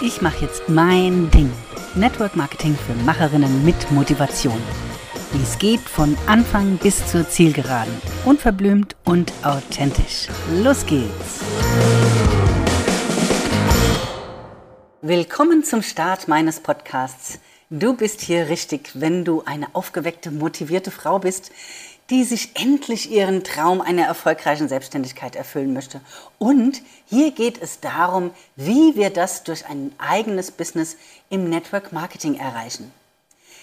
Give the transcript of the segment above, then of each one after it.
Ich mache jetzt mein Ding. Network Marketing für Macherinnen mit Motivation. Wie es geht von Anfang bis zur Zielgeraden. Unverblümt und authentisch. Los geht's! Willkommen zum Start meines Podcasts. Du bist hier richtig, wenn du eine aufgeweckte, motivierte Frau bist, die sich endlich ihren Traum einer erfolgreichen Selbstständigkeit erfüllen möchte. Und hier geht es darum, wie wir das durch ein eigenes Business im Network Marketing erreichen.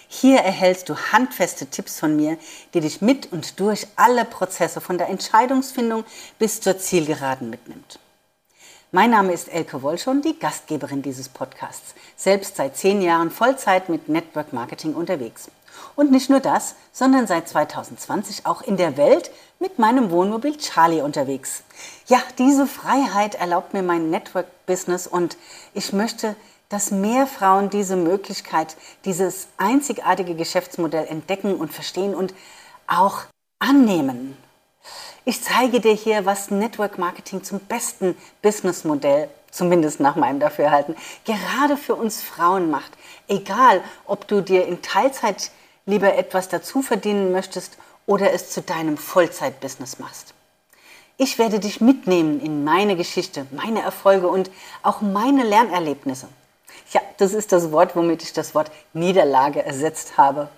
Hier erhältst du handfeste Tipps von mir, die dich mit und durch alle Prozesse von der Entscheidungsfindung bis zur Zielgeraden mitnimmt. Mein Name ist Elke Wolschon, die Gastgeberin dieses Podcasts, selbst seit zehn Jahren Vollzeit mit Network Marketing unterwegs. Und nicht nur das, sondern seit 2020 auch in der Welt mit meinem Wohnmobil Charlie unterwegs. Ja, diese Freiheit erlaubt mir mein Network-Business und ich möchte, dass mehr Frauen diese Möglichkeit, dieses einzigartige Geschäftsmodell entdecken und verstehen und auch annehmen. Ich zeige dir hier, was Network Marketing zum besten Businessmodell, zumindest nach meinem Dafürhalten, gerade für uns Frauen macht. Egal, ob du dir in Teilzeit lieber etwas dazu verdienen möchtest oder es zu deinem Vollzeitbusiness machst. Ich werde dich mitnehmen in meine Geschichte, meine Erfolge und auch meine Lernerlebnisse. Ja, das ist das Wort, womit ich das Wort Niederlage ersetzt habe.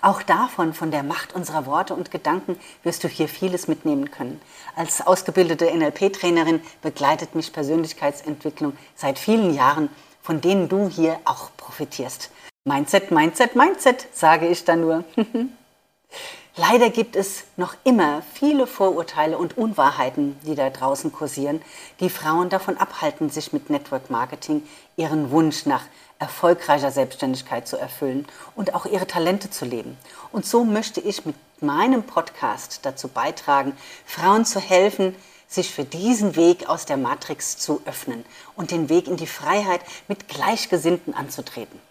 Auch davon, von der Macht unserer Worte und Gedanken, wirst du hier vieles mitnehmen können. Als ausgebildete NLP-Trainerin begleitet mich Persönlichkeitsentwicklung seit vielen Jahren, von denen du hier auch profitierst. Mindset, Mindset, Mindset, sage ich da nur. Leider gibt es noch immer viele Vorurteile und Unwahrheiten, die da draußen kursieren, die Frauen davon abhalten, sich mit Network Marketing ihren Wunsch nach erfolgreicher Selbstständigkeit zu erfüllen und auch ihre Talente zu leben. Und so möchte ich mit meinem Podcast dazu beitragen, Frauen zu helfen, sich für diesen Weg aus der Matrix zu öffnen und den Weg in die Freiheit mit Gleichgesinnten anzutreten.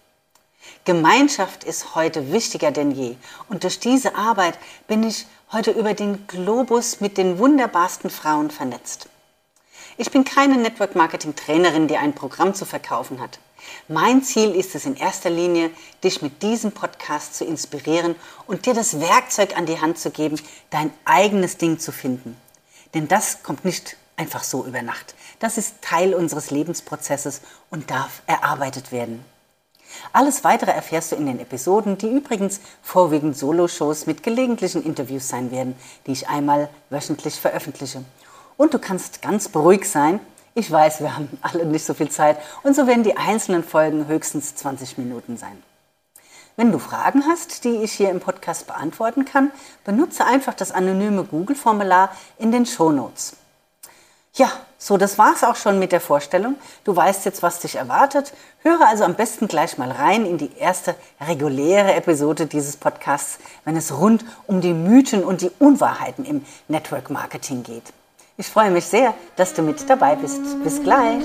Gemeinschaft ist heute wichtiger denn je. Und durch diese Arbeit bin ich heute über den Globus mit den wunderbarsten Frauen vernetzt. Ich bin keine Network Marketing Trainerin, die ein Programm zu verkaufen hat. Mein Ziel ist es in erster Linie, dich mit diesem Podcast zu inspirieren und dir das Werkzeug an die Hand zu geben, dein eigenes Ding zu finden. Denn das kommt nicht einfach so über Nacht. Das ist Teil unseres Lebensprozesses und darf erarbeitet werden. Alles weitere erfährst du in den Episoden, die übrigens vorwiegend Solo-Shows mit gelegentlichen Interviews sein werden, die ich einmal wöchentlich veröffentliche. Und du kannst ganz beruhigt sein. Ich weiß, wir haben alle nicht so viel Zeit und so werden die einzelnen Folgen höchstens 20 Minuten sein. Wenn du Fragen hast, die ich hier im Podcast beantworten kann, benutze einfach das anonyme Google-Formular in den Show Notes. Ja, so, das war's auch schon mit der Vorstellung. Du weißt jetzt, was dich erwartet. Höre also am besten gleich mal rein in die erste reguläre Episode dieses Podcasts, wenn es rund um die Mythen und die Unwahrheiten im Network Marketing geht. Ich freue mich sehr, dass du mit dabei bist. Bis gleich.